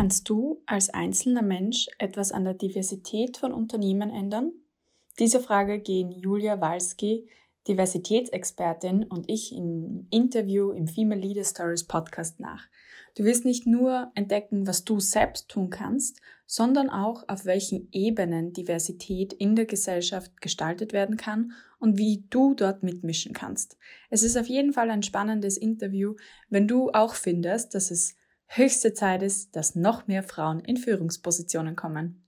Kannst du als einzelner Mensch etwas an der Diversität von Unternehmen ändern? Diese Frage gehen Julia Walski, Diversitätsexpertin, und ich im Interview im Female Leader Stories Podcast nach. Du wirst nicht nur entdecken, was du selbst tun kannst, sondern auch, auf welchen Ebenen Diversität in der Gesellschaft gestaltet werden kann und wie du dort mitmischen kannst. Es ist auf jeden Fall ein spannendes Interview, wenn du auch findest, dass es höchste Zeit ist, dass noch mehr Frauen in Führungspositionen kommen.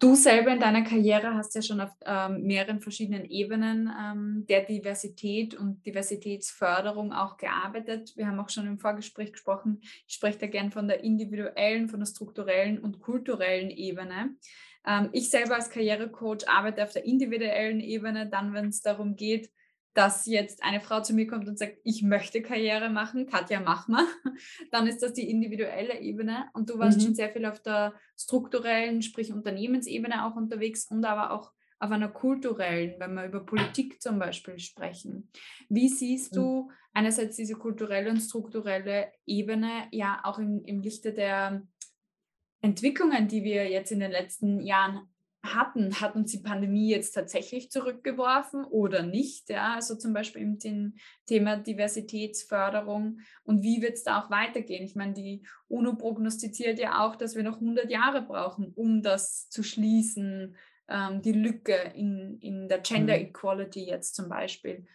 Du selber in deiner Karriere hast ja schon auf ähm, mehreren verschiedenen Ebenen ähm, der Diversität und Diversitätsförderung auch gearbeitet. Wir haben auch schon im Vorgespräch gesprochen. Ich spreche da gern von der individuellen, von der strukturellen und kulturellen Ebene. Ähm, ich selber als Karrierecoach arbeite auf der individuellen Ebene, dann wenn es darum geht, dass jetzt eine Frau zu mir kommt und sagt, ich möchte Karriere machen, Katja, mach mal, dann ist das die individuelle Ebene. Und du warst mhm. schon sehr viel auf der strukturellen, sprich Unternehmensebene auch unterwegs und aber auch auf einer kulturellen, wenn wir über Politik zum Beispiel sprechen. Wie siehst mhm. du einerseits diese kulturelle und strukturelle Ebene ja auch im, im Lichte der Entwicklungen, die wir jetzt in den letzten Jahren hatten, hat uns die Pandemie jetzt tatsächlich zurückgeworfen oder nicht? Ja, also zum Beispiel im dem Thema Diversitätsförderung und wie wird es da auch weitergehen? Ich meine, die UNO prognostiziert ja auch, dass wir noch 100 Jahre brauchen, um das zu schließen, ähm, die Lücke in, in der Gender mhm. Equality jetzt zum Beispiel.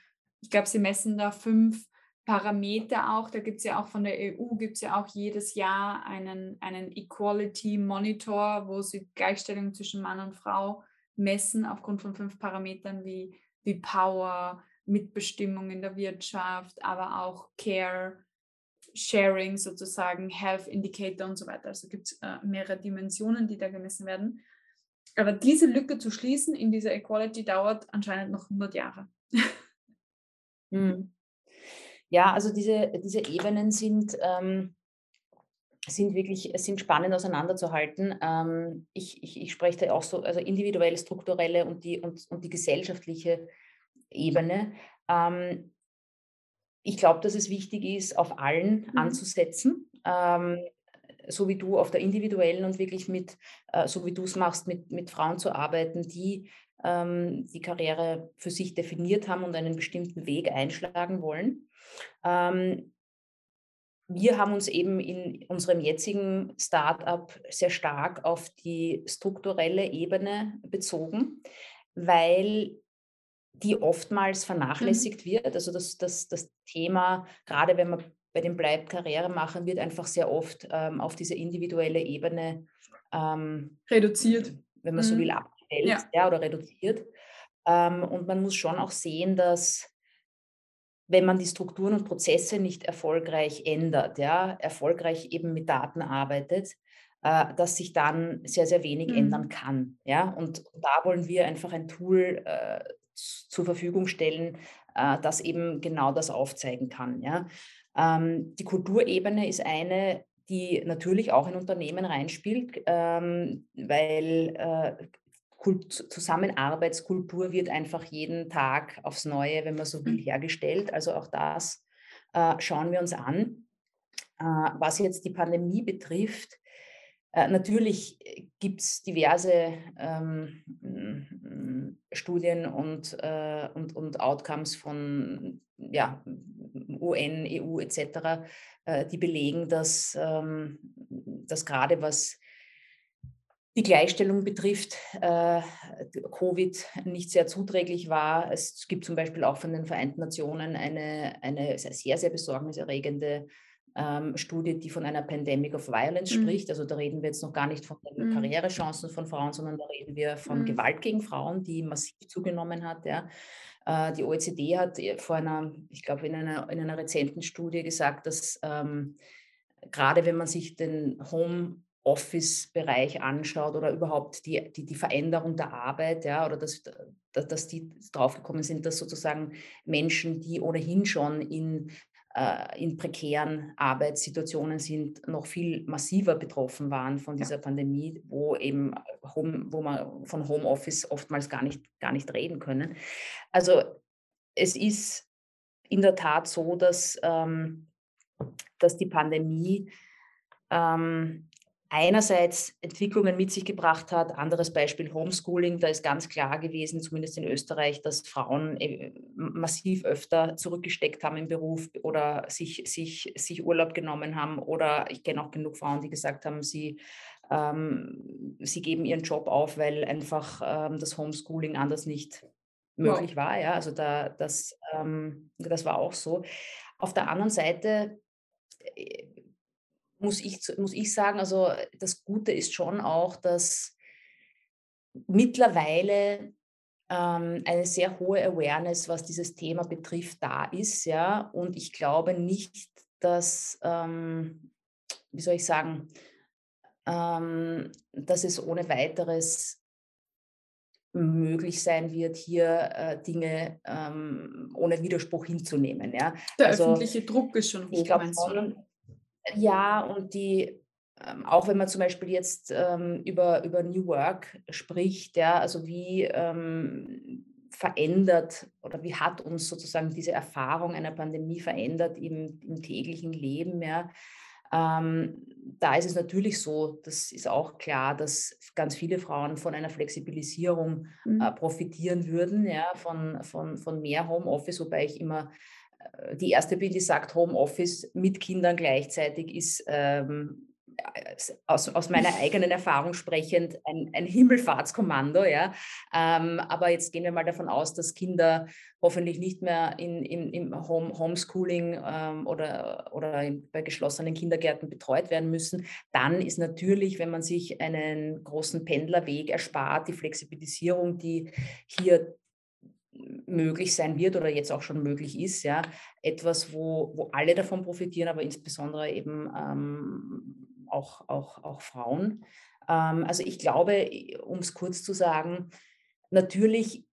Ich glaube, sie messen da fünf Parameter auch. Da gibt es ja auch von der EU, gibt es ja auch jedes Jahr einen, einen Equality Monitor, wo sie Gleichstellung zwischen Mann und Frau messen aufgrund von fünf Parametern wie, wie Power, Mitbestimmung in der Wirtschaft, aber auch Care, Sharing sozusagen, Health Indicator und so weiter. Also gibt es äh, mehrere Dimensionen, die da gemessen werden. Aber diese Lücke zu schließen in dieser Equality dauert anscheinend noch 100 Jahre. hm. Ja, also diese, diese Ebenen sind, ähm, sind wirklich sind spannend auseinanderzuhalten. Ähm, ich, ich, ich spreche da auch so, also individuelle, strukturelle und die, und, und die gesellschaftliche Ebene. Ähm, ich glaube, dass es wichtig ist, auf allen mhm. anzusetzen. Ähm, so wie du auf der individuellen und wirklich mit, äh, so wie du es machst, mit, mit Frauen zu arbeiten, die die Karriere für sich definiert haben und einen bestimmten Weg einschlagen wollen. Ähm, wir haben uns eben in unserem jetzigen Startup sehr stark auf die strukturelle Ebene bezogen, weil die oftmals mhm. vernachlässigt mhm. wird. Also das, das, das Thema, gerade wenn man bei dem Bleibt Karriere machen, wird einfach sehr oft ähm, auf diese individuelle Ebene ähm, reduziert. Wenn man mhm. so will, abgestellt ja. ja oder reduziert. Ähm, und man muss schon auch sehen, dass wenn man die Strukturen und Prozesse nicht erfolgreich ändert, ja, erfolgreich eben mit Daten arbeitet, äh, dass sich dann sehr, sehr wenig mhm. ändern kann. Ja? Und da wollen wir einfach ein Tool äh, zur Verfügung stellen, äh, das eben genau das aufzeigen kann. Ja? Ähm, die Kulturebene ist eine, die natürlich auch in Unternehmen reinspielt, ähm, weil äh, Kult Zusammenarbeitskultur wird einfach jeden Tag aufs Neue, wenn man so will, mhm. hergestellt. Also auch das äh, schauen wir uns an. Äh, was jetzt die Pandemie betrifft, äh, natürlich gibt es diverse ähm, Studien und, äh, und, und Outcomes von ja, UN, EU etc., äh, die belegen, dass, ähm, dass gerade was die Gleichstellung betrifft, äh, Covid nicht sehr zuträglich war. Es gibt zum Beispiel auch von den Vereinten Nationen eine, eine sehr, sehr besorgniserregende ähm, Studie, die von einer Pandemic of Violence mhm. spricht. Also da reden wir jetzt noch gar nicht von den mhm. Karrierechancen von Frauen, sondern da reden wir von mhm. Gewalt gegen Frauen, die massiv zugenommen hat. Ja. Äh, die OECD hat vor einer, ich glaube, in einer, in einer rezenten Studie gesagt, dass ähm, gerade wenn man sich den Home Office-Bereich anschaut oder überhaupt die, die, die Veränderung der Arbeit, ja, oder dass, dass die draufgekommen sind, dass sozusagen Menschen, die ohnehin schon in, äh, in prekären Arbeitssituationen sind, noch viel massiver betroffen waren von dieser ja. Pandemie, wo eben Home, wo man von Homeoffice oftmals gar nicht, gar nicht reden können. Also es ist in der Tat so, dass, ähm, dass die Pandemie ähm, einerseits Entwicklungen mit sich gebracht hat. Anderes Beispiel Homeschooling. Da ist ganz klar gewesen, zumindest in Österreich, dass Frauen äh, massiv öfter zurückgesteckt haben im Beruf oder sich, sich, sich Urlaub genommen haben. Oder ich kenne auch genug Frauen, die gesagt haben, sie, ähm, sie geben ihren Job auf, weil einfach ähm, das Homeschooling anders nicht möglich wow. war. Ja, also da, das, ähm, das war auch so. Auf der anderen Seite äh, muss ich, muss ich sagen, also das Gute ist schon auch, dass mittlerweile ähm, eine sehr hohe Awareness, was dieses Thema betrifft, da ist. Ja? Und ich glaube nicht, dass, ähm, wie soll ich sagen, ähm, dass es ohne weiteres möglich sein wird, hier äh, Dinge ähm, ohne Widerspruch hinzunehmen. Ja? Der also, öffentliche Druck ist schon hoch, ich glaub, schon, Ja, und die, ähm, auch wenn man zum Beispiel jetzt ähm, über, über New Work spricht, ja, also wie ähm, verändert oder wie hat uns sozusagen diese Erfahrung einer Pandemie verändert im, im täglichen Leben, ja, ähm, da ist es natürlich so, das ist auch klar, dass ganz viele Frauen von einer Flexibilisierung mhm. äh, profitieren würden, ja, von, von, von mehr Homeoffice, wobei ich immer die erste bin, die sagt, Homeoffice mit Kindern gleichzeitig ist ähm, aus, aus meiner eigenen Erfahrung sprechend ein, ein Himmelfahrtskommando. Ja? Ähm, aber jetzt gehen wir mal davon aus, dass Kinder hoffentlich nicht mehr in, in, im Home, Homeschooling ähm, oder, oder in, bei geschlossenen Kindergärten betreut werden müssen. Dann ist natürlich, wenn man sich einen großen Pendlerweg erspart, die Flexibilisierung, die hier möglich sein wird oder jetzt auch schon möglich ist, ja, etwas, wo, wo alle davon profitieren, aber insbesondere eben ähm, auch, auch, auch Frauen. Ähm, also ich glaube, um es kurz zu sagen, natürlich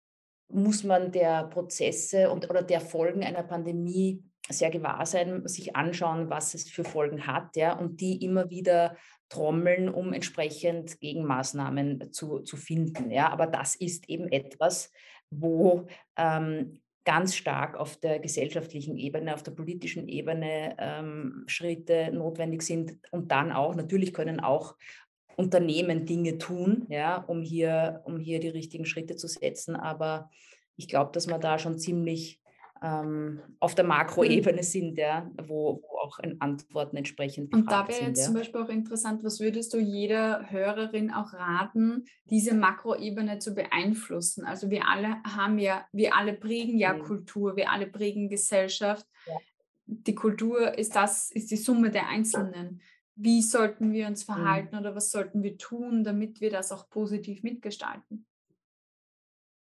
muss man der Prozesse und oder der Folgen einer Pandemie sehr gewahr sein, sich anschauen, was es für Folgen hat, ja, und die immer wieder trommeln, um entsprechend Gegenmaßnahmen zu, zu finden. Ja. Aber das ist eben etwas, wo ähm, ganz stark auf der gesellschaftlichen Ebene, auf der politischen Ebene ähm, Schritte notwendig sind. Und dann auch, natürlich können auch Unternehmen Dinge tun, ja, um, hier, um hier die richtigen Schritte zu setzen. Aber ich glaube, dass man da schon ziemlich auf der mhm. Makroebene sind, ja, wo, wo auch Antworten entsprechend Und da wäre jetzt ja. zum Beispiel auch interessant, was würdest du jeder Hörerin auch raten, diese Makroebene zu beeinflussen? Also wir alle haben ja, wir alle prägen ja mhm. Kultur, wir alle prägen Gesellschaft. Ja. Die Kultur ist das, ist die Summe der Einzelnen. Wie sollten wir uns mhm. verhalten mhm. oder was sollten wir tun, damit wir das auch positiv mitgestalten?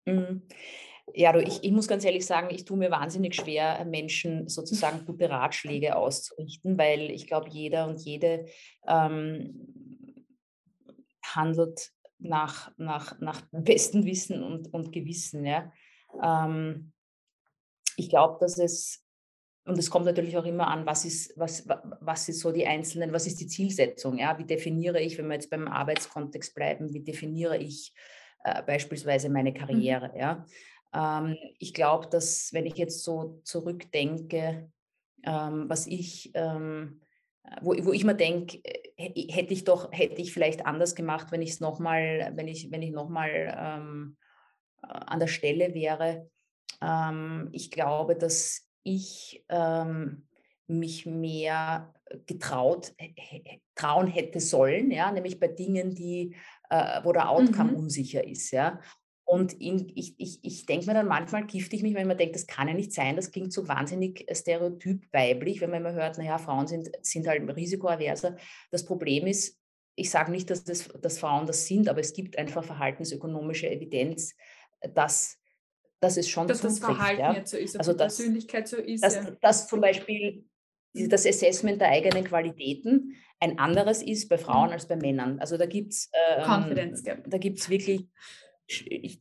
Mhm. Ja, du, ich, ich muss ganz ehrlich sagen, ich tue mir wahnsinnig schwer, Menschen sozusagen gute Ratschläge auszurichten, weil ich glaube, jeder und jede ähm, handelt nach, nach, nach bestem Wissen und, und Gewissen. Ja. Ähm, ich glaube, dass es, und es kommt natürlich auch immer an, was ist, was, was ist so die einzelnen, was ist die Zielsetzung? Ja? Wie definiere ich, wenn wir jetzt beim Arbeitskontext bleiben, wie definiere ich äh, beispielsweise meine mhm. Karriere? Mhm. Ja? Ähm, ich glaube, dass wenn ich jetzt so zurückdenke, ähm, was ich, ähm, wo, wo ich mir denke, äh, hätte ich doch, hätte ich vielleicht anders gemacht, wenn ich es nochmal, wenn ich, wenn ich nochmal ähm, äh, an der Stelle wäre. Ähm, ich glaube, dass ich ähm, mich mehr getraut, trauen hätte sollen, ja, nämlich bei Dingen, die, äh, wo der Outcome mhm. unsicher ist, ja. Und in, ich, ich, ich denke mir dann manchmal, gifte ich mich, wenn man denkt, das kann ja nicht sein, das klingt so wahnsinnig stereotyp weiblich, wenn man immer hört, naja, Frauen sind, sind halt risikoaverser. Das Problem ist, ich sage nicht, dass, das, dass Frauen das sind, aber es gibt einfach verhaltensökonomische Evidenz, dass, dass es schon dass das Verhalten ja. jetzt so ist, also die dass, Persönlichkeit so ist. Dass, ja. dass zum Beispiel das Assessment der eigenen Qualitäten ein anderes ist bei Frauen mhm. als bei Männern. Also da gibt es ähm, da gibt's wirklich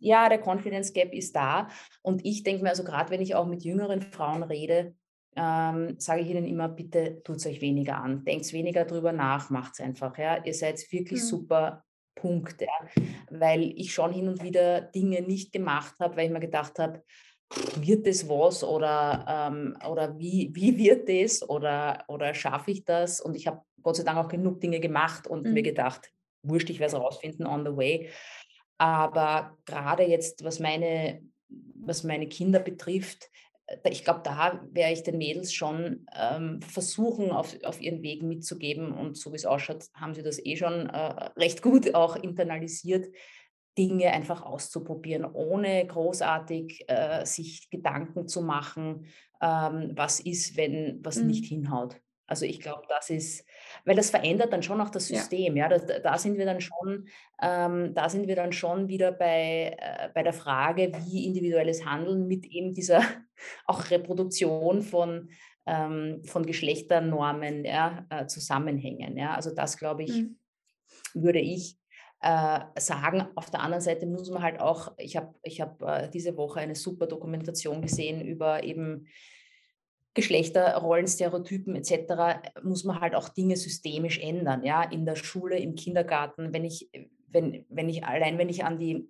ja, der Confidence Gap ist da. Und ich denke mir, also gerade wenn ich auch mit jüngeren Frauen rede, ähm, sage ich ihnen immer, bitte tut es euch weniger an. Denkt weniger drüber nach, macht es einfach. Ja? Ihr seid wirklich mhm. super. Punkt. Ja? Weil ich schon hin und wieder Dinge nicht gemacht habe, weil ich mir gedacht habe, wird das was oder, ähm, oder wie, wie wird das oder, oder schaffe ich das? Und ich habe Gott sei Dank auch genug Dinge gemacht und mhm. mir gedacht, wurscht, ich werde es rausfinden on the way. Aber gerade jetzt, was meine, was meine Kinder betrifft, äh, ich glaube, da werde ich den Mädels schon ähm, versuchen, auf, auf ihren Weg mitzugeben. Und so wie es ausschaut, haben sie das eh schon äh, recht gut auch internalisiert, Dinge einfach auszuprobieren, ohne großartig äh, sich Gedanken zu machen, ähm, was ist, wenn was mhm. nicht hinhaut. Also ich glaube, das ist, weil das verändert dann schon auch das System. Ja, ja da, da, sind wir dann schon, ähm, da sind wir dann schon wieder bei, äh, bei der Frage, wie individuelles Handeln mit eben dieser auch Reproduktion von, ähm, von Geschlechternormen ja, äh, zusammenhängen. Ja, also das glaube ich, mhm. würde ich äh, sagen. Auf der anderen Seite muss man halt auch, ich habe ich hab, äh, diese Woche eine super Dokumentation gesehen über eben Geschlechterrollen, Stereotypen etc. muss man halt auch Dinge systemisch ändern, ja, in der Schule, im Kindergarten, wenn ich, wenn, wenn ich allein, wenn ich an die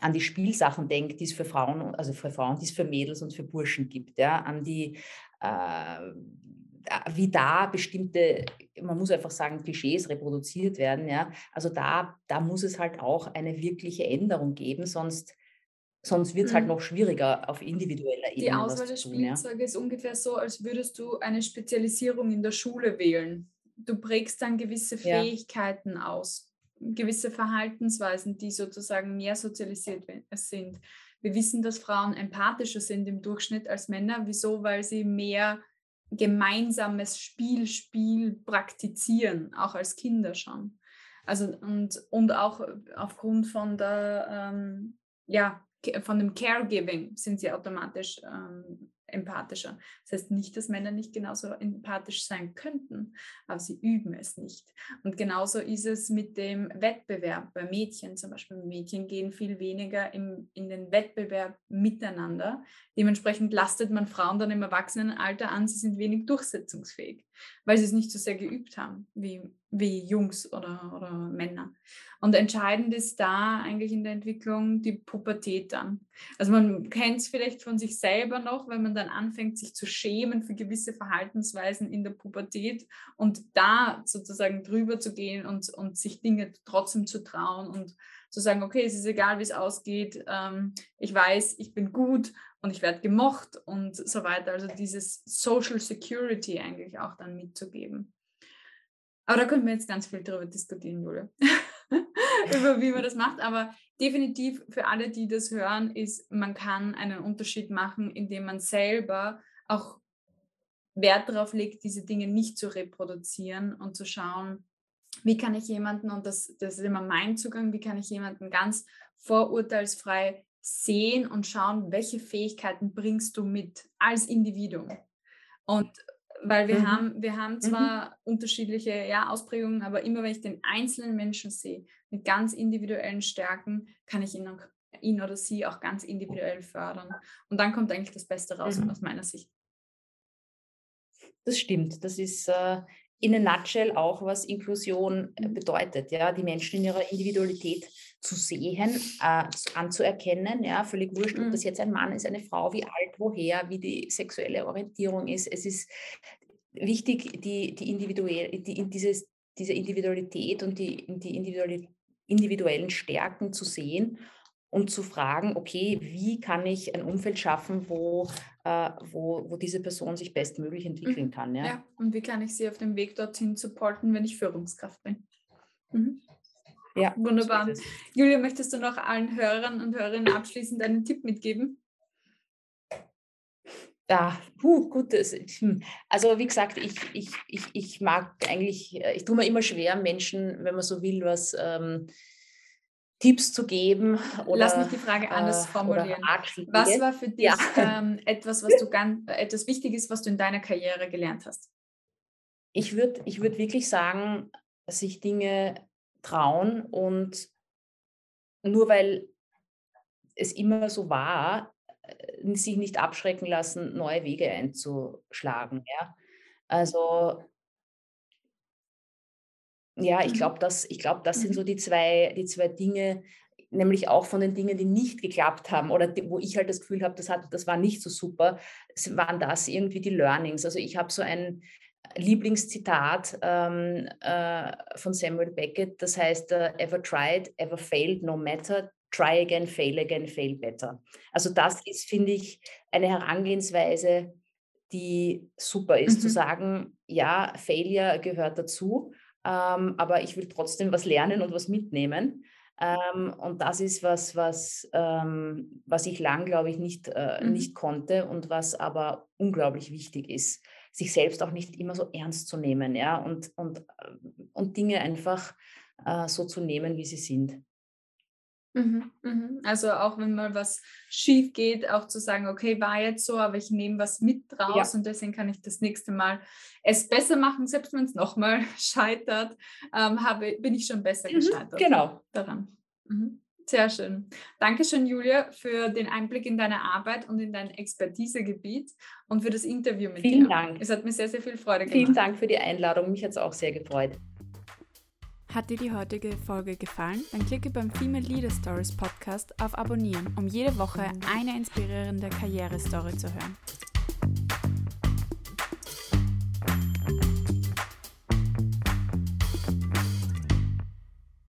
an die Spielsachen denke, die es für Frauen, also für Frauen, die es für Mädels und für Burschen gibt, ja, an die, äh, wie da bestimmte, man muss einfach sagen, Klischees reproduziert werden, ja, also da, da muss es halt auch eine wirkliche Änderung geben, sonst Sonst wird es halt mhm. noch schwieriger auf individueller Ebene. Die Auswahl der Spielzeuge ja? ist ungefähr so, als würdest du eine Spezialisierung in der Schule wählen. Du prägst dann gewisse Fähigkeiten ja. aus, gewisse Verhaltensweisen, die sozusagen mehr sozialisiert sind. Wir wissen, dass Frauen empathischer sind im Durchschnitt als Männer. Wieso? Weil sie mehr gemeinsames Spielspiel praktizieren, auch als Kinder schon. Also und, und auch aufgrund von der ähm, ja, von dem Caregiving sind sie automatisch ähm, empathischer. Das heißt nicht, dass Männer nicht genauso empathisch sein könnten, aber sie üben es nicht. Und genauso ist es mit dem Wettbewerb. Bei Mädchen zum Beispiel, Mädchen gehen viel weniger im, in den Wettbewerb miteinander. Dementsprechend lastet man Frauen dann im Erwachsenenalter an, sie sind wenig durchsetzungsfähig, weil sie es nicht so sehr geübt haben wie, wie Jungs oder, oder Männer. Und entscheidend ist da eigentlich in der Entwicklung die Pubertät dann. Also man kennt es vielleicht von sich selber noch, wenn man dann anfängt, sich zu schämen für gewisse Verhaltensweisen in der Pubertät und da sozusagen drüber zu gehen und, und sich Dinge trotzdem zu trauen und zu sagen, okay, es ist egal, wie es ausgeht, ähm, ich weiß, ich bin gut und ich werde gemocht und so weiter. Also dieses Social Security eigentlich auch dann mitzugeben. Aber da könnten wir jetzt ganz viel darüber diskutieren, Julia, über wie man das macht. Aber definitiv für alle, die das hören, ist, man kann einen Unterschied machen, indem man selber auch Wert darauf legt, diese Dinge nicht zu reproduzieren und zu schauen, wie kann ich jemanden, und das, das ist immer mein Zugang, wie kann ich jemanden ganz vorurteilsfrei sehen und schauen, welche Fähigkeiten bringst du mit als Individuum. Und weil wir mhm. haben, wir haben zwar mhm. unterschiedliche ja, Ausprägungen, aber immer wenn ich den einzelnen Menschen sehe, mit ganz individuellen Stärken, kann ich ihn, ihn oder sie auch ganz individuell fördern. Und dann kommt eigentlich das Beste raus mhm. aus meiner Sicht. Das stimmt. Das ist äh, in a nutshell auch, was Inklusion äh, mhm. bedeutet. Ja, die Menschen in ihrer Individualität zu sehen, äh, anzuerkennen. Ja, völlig wurscht, ob das mhm. jetzt ein Mann ist, eine Frau, wie alt, woher, wie die sexuelle Orientierung ist. Es ist wichtig, die, die, individuell, die, dieses, diese Individualität und die, die individuellen Stärken zu sehen und zu fragen, okay, wie kann ich ein Umfeld schaffen, wo, äh, wo, wo diese Person sich bestmöglich mhm. entwickeln kann. Ja? ja, und wie kann ich sie auf dem Weg dorthin supporten, wenn ich Führungskraft bin? Mhm. Ja, wunderbar. Julia, möchtest du noch allen Hörern und Hörerinnen abschließend einen Tipp mitgeben? Ja, puh, gutes. Hm. Also wie gesagt, ich, ich, ich, ich mag eigentlich, äh, ich tue mir immer schwer, Menschen, wenn man so will, was ähm, Tipps zu geben. Oder, Lass mich die Frage anders äh, formulieren. Was war für dich ja. ähm, etwas, was du ganz, etwas Wichtiges, was du in deiner Karriere gelernt hast? Ich würde ich würd wirklich sagen, sich Dinge trauen und nur weil es immer so war, äh, sich nicht abschrecken lassen, neue Wege einzuschlagen. Ja? Also ja, ich mhm. glaube, das, ich glaub, das sind so mhm. die zwei, die zwei Dinge, nämlich auch von den Dingen, die nicht geklappt haben oder die, wo ich halt das Gefühl habe, das, das war nicht so super, waren das irgendwie die Learnings. Also ich habe so ein, Lieblingszitat ähm, äh, von Samuel Beckett, das heißt, uh, ever tried, ever failed, no matter, try again, fail again, fail better. Also das ist, finde ich, eine Herangehensweise, die super ist, mhm. zu sagen, ja, Failure gehört dazu, ähm, aber ich will trotzdem was lernen und was mitnehmen. Ähm, und das ist was, was, ähm, was ich lang, glaube ich, nicht, äh, mhm. nicht konnte und was aber unglaublich wichtig ist, sich selbst auch nicht immer so ernst zu nehmen, ja, und, und, äh, und Dinge einfach äh, so zu nehmen, wie sie sind. Mhm, mhm. Also auch wenn mal was schief geht, auch zu sagen, okay, war jetzt so, aber ich nehme was mit raus ja. und deswegen kann ich das nächste Mal es besser machen, selbst wenn es nochmal scheitert, ähm, habe, bin ich schon besser mhm, gescheitert. Genau. Daran. Mhm. Sehr schön. Dankeschön, Julia, für den Einblick in deine Arbeit und in dein Expertisegebiet und für das Interview mit Vielen dir. Vielen Dank. Es hat mir sehr, sehr viel Freude gemacht. Vielen Dank für die Einladung. Mich hat es auch sehr gefreut. Hat dir die heutige Folge gefallen? Dann klicke beim Female Leader Stories Podcast auf Abonnieren, um jede Woche eine inspirierende Karrierestory zu hören.